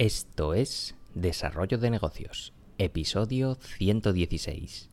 Esto es Desarrollo de Negocios, episodio 116.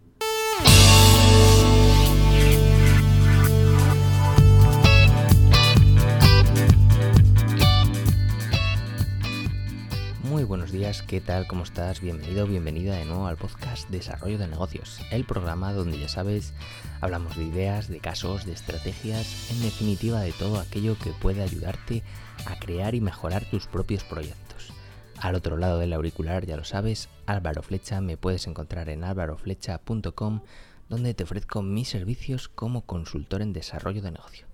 Muy buenos días, ¿qué tal? ¿Cómo estás? Bienvenido, bienvenida de nuevo al podcast Desarrollo de Negocios, el programa donde ya sabes, hablamos de ideas, de casos, de estrategias, en definitiva de todo aquello que puede ayudarte a crear y mejorar tus propios proyectos. Al otro lado del auricular, ya lo sabes, Álvaro Flecha, me puedes encontrar en álvaroflecha.com, donde te ofrezco mis servicios como consultor en desarrollo de negocio.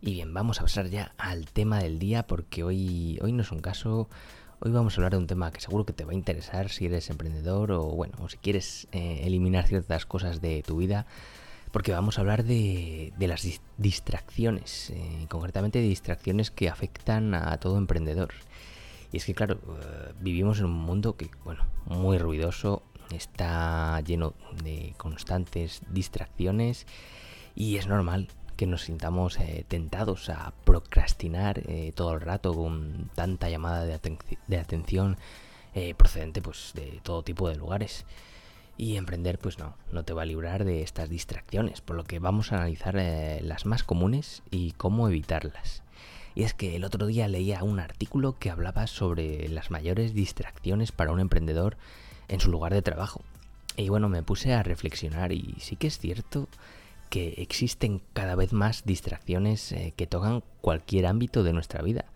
Y bien, vamos a pasar ya al tema del día, porque hoy, hoy no es un caso, hoy vamos a hablar de un tema que seguro que te va a interesar si eres emprendedor o bueno, o si quieres eh, eliminar ciertas cosas de tu vida porque vamos a hablar de, las distracciones, eh, concretamente de distracciones que afectan a todo emprendedor. Y es que, claro, eh, vivimos en un mundo que, bueno, muy ruidoso, está lleno de constantes distracciones y es normal que nos sintamos eh, tentados a procrastinar eh, todo el rato con tanta llamada de, atención procedente pues de todo tipo de lugares. Y emprender, pues no, no te va a librar de estas distracciones, por lo que vamos a analizar las más comunes y cómo evitarlas. Y es que el otro día leía un artículo que hablaba sobre las mayores distracciones para un emprendedor en su lugar de trabajo. Y bueno, me puse a reflexionar y sí que es cierto que existen cada vez más distracciones eh, que tocan cualquier ámbito de nuestra vida.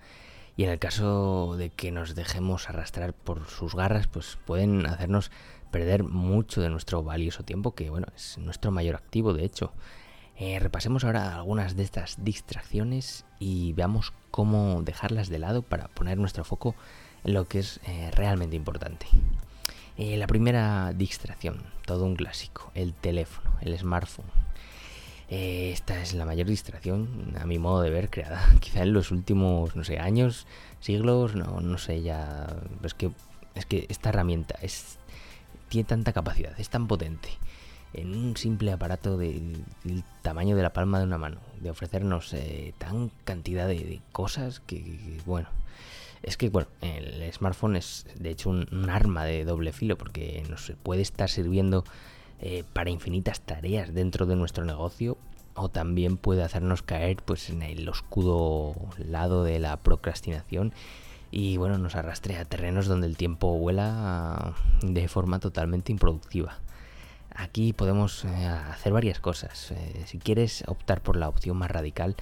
Y en el caso de que nos dejemos arrastrar por sus garras, pues pueden hacernos perder mucho de nuestro valioso tiempo, que bueno, es nuestro mayor activo, de hecho. Eh, repasemos ahora algunas de estas distracciones y veamos cómo dejarlas de lado para poner nuestro foco en lo que es eh, realmente importante. Eh, la primera distracción, todo un clásico, el teléfono, el smartphone. esta es la mayor distracción, a mi modo de ver, creada quizá en los últimos, no sé, años, siglos, no, no sé, ya... Es que, es que esta herramienta es, tiene tanta capacidad, es tan potente en un simple aparato del tamaño de la palma de una mano, de ofrecernos eh, tan cantidad de, cosas que, bueno, es que bueno, el smartphone es de hecho un, arma de doble filo porque nos puede estar sirviendo eh, para infinitas tareas dentro de nuestro negocio o también puede hacernos caer pues en el oscuro lado de la procrastinación y bueno, nos arrastre a terrenos donde el tiempo vuela de forma totalmente improductiva. Aquí podemos eh, hacer varias cosas. Eh, si quieres optar por la opción más radical,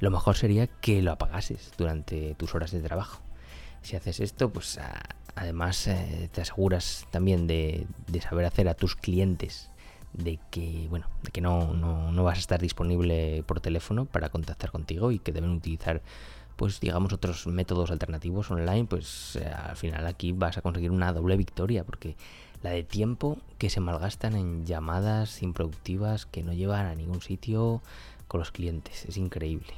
lo mejor sería que lo apagases durante tus horas de trabajo. Si haces esto, pues además eh, te aseguras también de, saber hacer a tus clientes de que bueno de que no, no, vas a estar disponible por teléfono para contactar contigo y que deben utilizar pues digamos otros métodos alternativos online pues al final aquí vas a conseguir una doble victoria porque la de tiempo que se malgastan en llamadas improductivas que no llevan a ningún sitio con los clientes. Es increíble.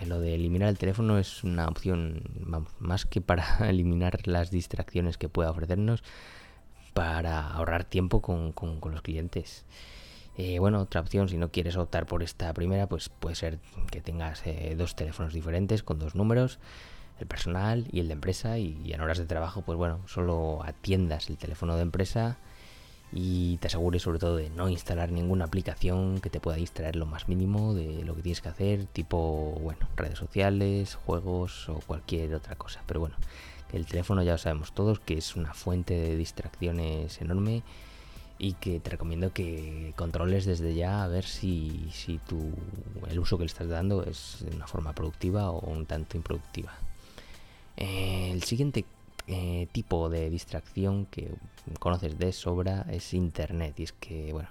Eh, lo de eliminar el teléfono es una opción más que para eliminar las distracciones que pueda ofrecernos, para ahorrar tiempo con, los clientes. Eh, bueno, otra opción, si no quieres optar por esta primera, pues puede ser que tengas eh, dos teléfonos diferentes con dos números el personal y el de empresa y, en horas de trabajo pues bueno solo atiendas el teléfono de empresa y te asegures sobre todo de no instalar ninguna aplicación que te pueda distraer lo más mínimo de lo que tienes que hacer tipo bueno redes sociales juegos o cualquier otra cosa pero bueno el teléfono ya lo sabemos todos que es una fuente de distracciones enorme y que te recomiendo que controles desde ya a ver si, si tu, el uso que le estás dando es de una forma productiva o un tanto improductiva. Eh, el siguiente eh, tipo de distracción que conoces de sobra es Internet. Y es que, bueno,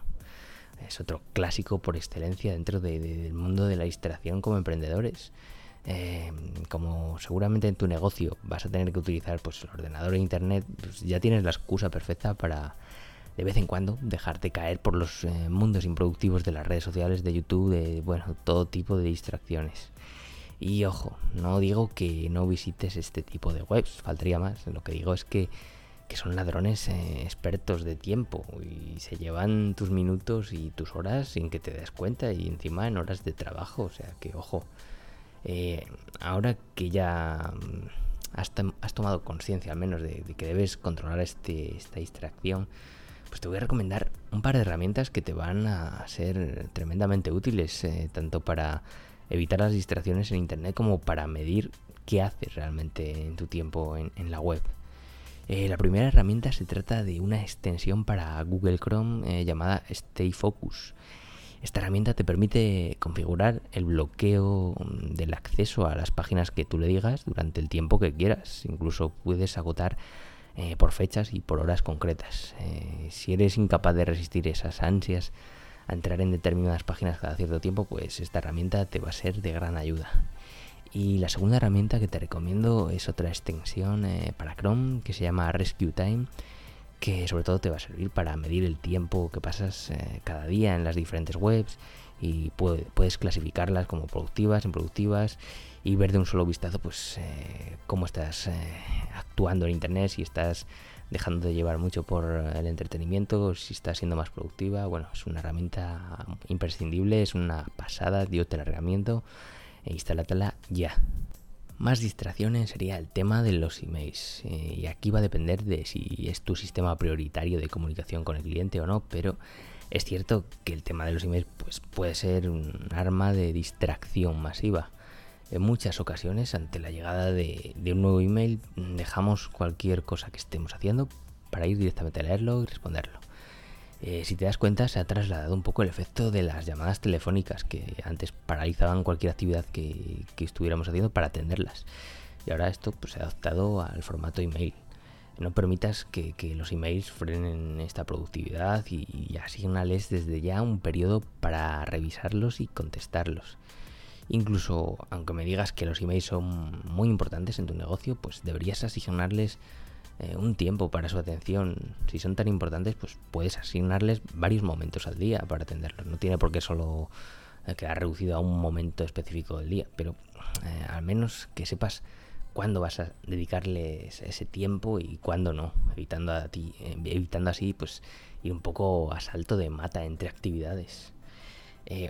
es otro clásico por excelencia dentro del mundo de la distracción como emprendedores. Eh, como seguramente en tu negocio vas a tener que utilizar pues, el ordenador e internet, pues ya tienes la excusa perfecta para de vez en cuando dejarte caer por los mundos improductivos de las redes sociales, de YouTube, de bueno, todo tipo de distracciones. Y ojo, no digo que no visites este tipo de webs, faltaría más. Lo que digo es que, son ladrones eh, expertos de tiempo y se llevan tus minutos y tus horas sin que te des cuenta y encima en horas de trabajo. O sea que, ojo, eh, ahora que ya has, tomado conciencia al menos de, que debes controlar este, esta distracción, pues te voy a recomendar un par de herramientas que te van a ser tremendamente útiles, eh, tanto para evitar las distracciones en Internet como para medir qué haces realmente en tu tiempo en, la web. Eh, la primera herramienta se trata de una extensión para Google Chrome eh, llamada Stay Focus. Esta herramienta te permite configurar el bloqueo del acceso a las páginas que tú le digas durante el tiempo que quieras. Incluso puedes agotar eh, por fechas y por horas concretas. Si eres incapaz de resistir esas ansias a entrar en determinadas páginas cada cierto tiempo, pues esta herramienta te va a ser de gran ayuda. Y la segunda herramienta que te recomiendo es otra extensión eh, para Chrome que se llama Rescue Time que sobre todo te va a servir para medir el tiempo que pasas eh, cada día en las diferentes webs y puedes clasificarlas como productivas, improductivas y ver de un solo vistazo pues eh, cómo estás actuando en internet, si estás dejando de llevar mucho por el entretenimiento, si estás siendo más productiva. Bueno, es una herramienta imprescindible, es una pasada, dio te la e instálatela ya. Más distracciones sería el tema de los emails. Eh, y aquí va a depender de si es tu sistema prioritario de comunicación con el cliente o no, pero es cierto que el tema de los emails pues, puede ser un arma de distracción masiva. En muchas ocasiones, ante la llegada de, de un nuevo email, dejamos cualquier cosa que estemos haciendo para ir directamente a leerlo y responderlo. Eh, si te das cuenta, se ha trasladado un poco el efecto de las llamadas telefónicas que antes paralizaban cualquier actividad que, estuviéramos haciendo para atenderlas. Y ahora esto pues, se ha adaptado al formato email. No permitas que, los emails frenen esta productividad y, y asignales desde ya un periodo para revisarlos y contestarlos. Incluso, aunque me digas que los emails son muy importantes en tu negocio, pues deberías asignarles eh, un tiempo para su atención. Si son tan importantes, pues puedes asignarles varios momentos al día para atenderlos. No tiene por qué solo eh, quedar reducido a un momento específico del día, pero eh, al menos que sepas cuándo vas a dedicarles ese tiempo y cuándo no, evitando a ti, evitando así pues ir un poco a salto de mata entre actividades.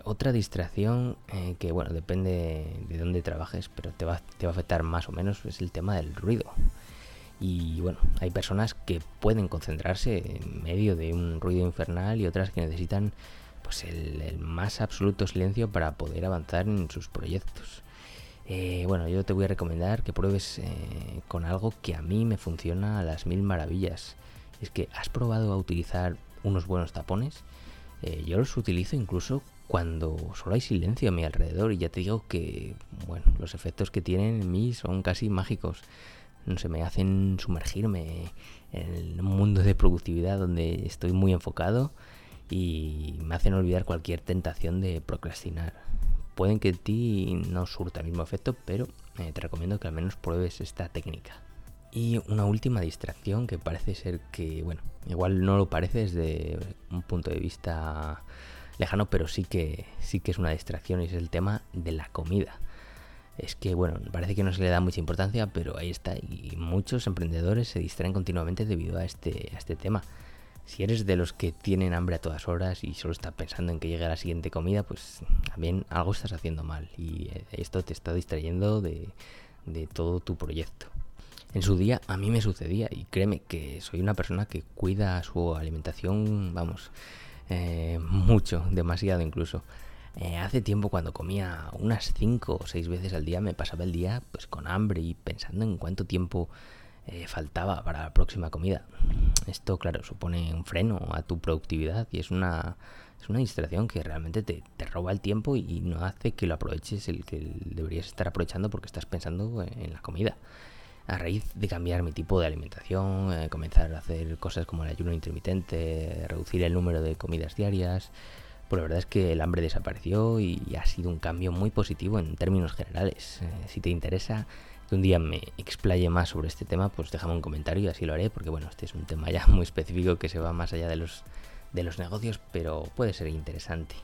Otra distracción que bueno depende de dónde trabajes, pero te va, te va a afectar más o menos es el tema del ruido. Y bueno, hay personas que pueden concentrarse en medio de un ruido infernal y otras que necesitan pues el, más absoluto silencio para poder avanzar en sus proyectos. Eh, bueno, yo te voy a recomendar que pruebes eh, con algo que a mí me funciona a las mil maravillas. Es que has probado a utilizar unos buenos tapones. Eh, yo los utilizo incluso cuando solo hay silencio a mi alrededor y ya te digo que, bueno, los efectos que tienen en mí son casi mágicos no sé, me hacen sumergirme en un mundo de productividad donde estoy muy enfocado y me hacen olvidar cualquier tentación de procrastinar. Pueden que ti no surta el mismo efecto, pero eh, te recomiendo que al menos pruebes esta técnica. Y una última distracción que parece ser que, bueno, igual no lo parece desde un punto de vista lejano, pero sí que, sí que es una distracción y es el tema de la comida es que, bueno, parece que no se le da mucha importancia, pero ahí está. Y muchos emprendedores se distraen continuamente debido a este, a este tema. Si eres de los que tienen hambre a todas horas y solo estás pensando en que llegue la siguiente comida, pues también algo estás haciendo mal. Y eh, esto te está distrayendo de, de todo tu proyecto. En su día a mí me sucedía y créeme que soy una persona que cuida su alimentación, vamos, eh, mucho, demasiado incluso. Eh, hace tiempo cuando comía unas 5 o 6 veces al día me pasaba el día pues con hambre y pensando en cuánto tiempo eh, faltaba para la próxima comida. Esto claro supone un freno a tu productividad y es una, es una distracción que realmente te, te roba el tiempo y no hace que lo aproveches el que deberías estar aprovechando porque estás pensando en la comida. A raíz de cambiar mi tipo de alimentación, eh, comenzar a hacer cosas como el ayuno intermitente, reducir el número de comidas diarias, pues la verdad es que el hambre desapareció y ha sido un cambio muy positivo en términos generales. Eh, si te interesa que un día me explaye más sobre este tema, pues déjame un comentario y así lo haré, porque bueno, este es un tema ya muy específico que se va más allá de los, de los negocios, pero puede ser interesante.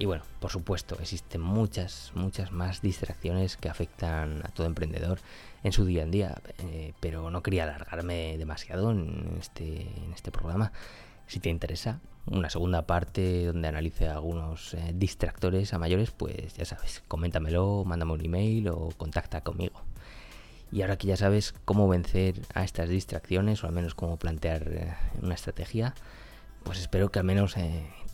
Y bueno, por supuesto, existen muchas, muchas más distracciones que afectan a todo emprendedor en su día a día, eh, pero no quería alargarme demasiado en este, en este programa. Si te interesa una segunda parte donde analice algunos eh, distractores a mayores, pues ya sabes, coméntamelo, mándame un email o contacta conmigo. Y ahora que ya sabes cómo vencer a estas distracciones, o al menos cómo plantear eh, una estrategia, pues espero que al menos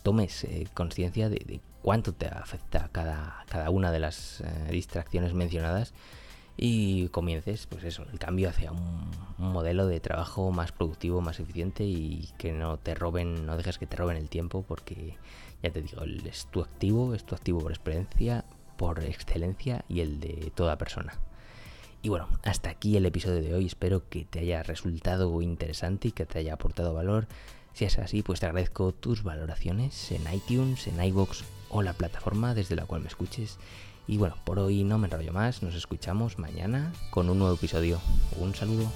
tomes conciencia de, cuánto te afecta cada, cada una de las distracciones mencionadas y comiences, pues eso, el cambio hacia un, modelo de trabajo más productivo, más eficiente y que no te roben, no dejes que te roben el tiempo porque ya te digo, es tu activo, es tu activo por experiencia, por excelencia y el de toda persona. Y bueno, hasta aquí el episodio de hoy. Espero que te haya resultado interesante y que te haya aportado valor. Si es así, pues te agradezco tus valoraciones en iTunes, en iBox o la plataforma desde la cual me escuches. Y bueno, por hoy no me enrollo más. Nos escuchamos mañana con un nuevo episodio. Un saludo.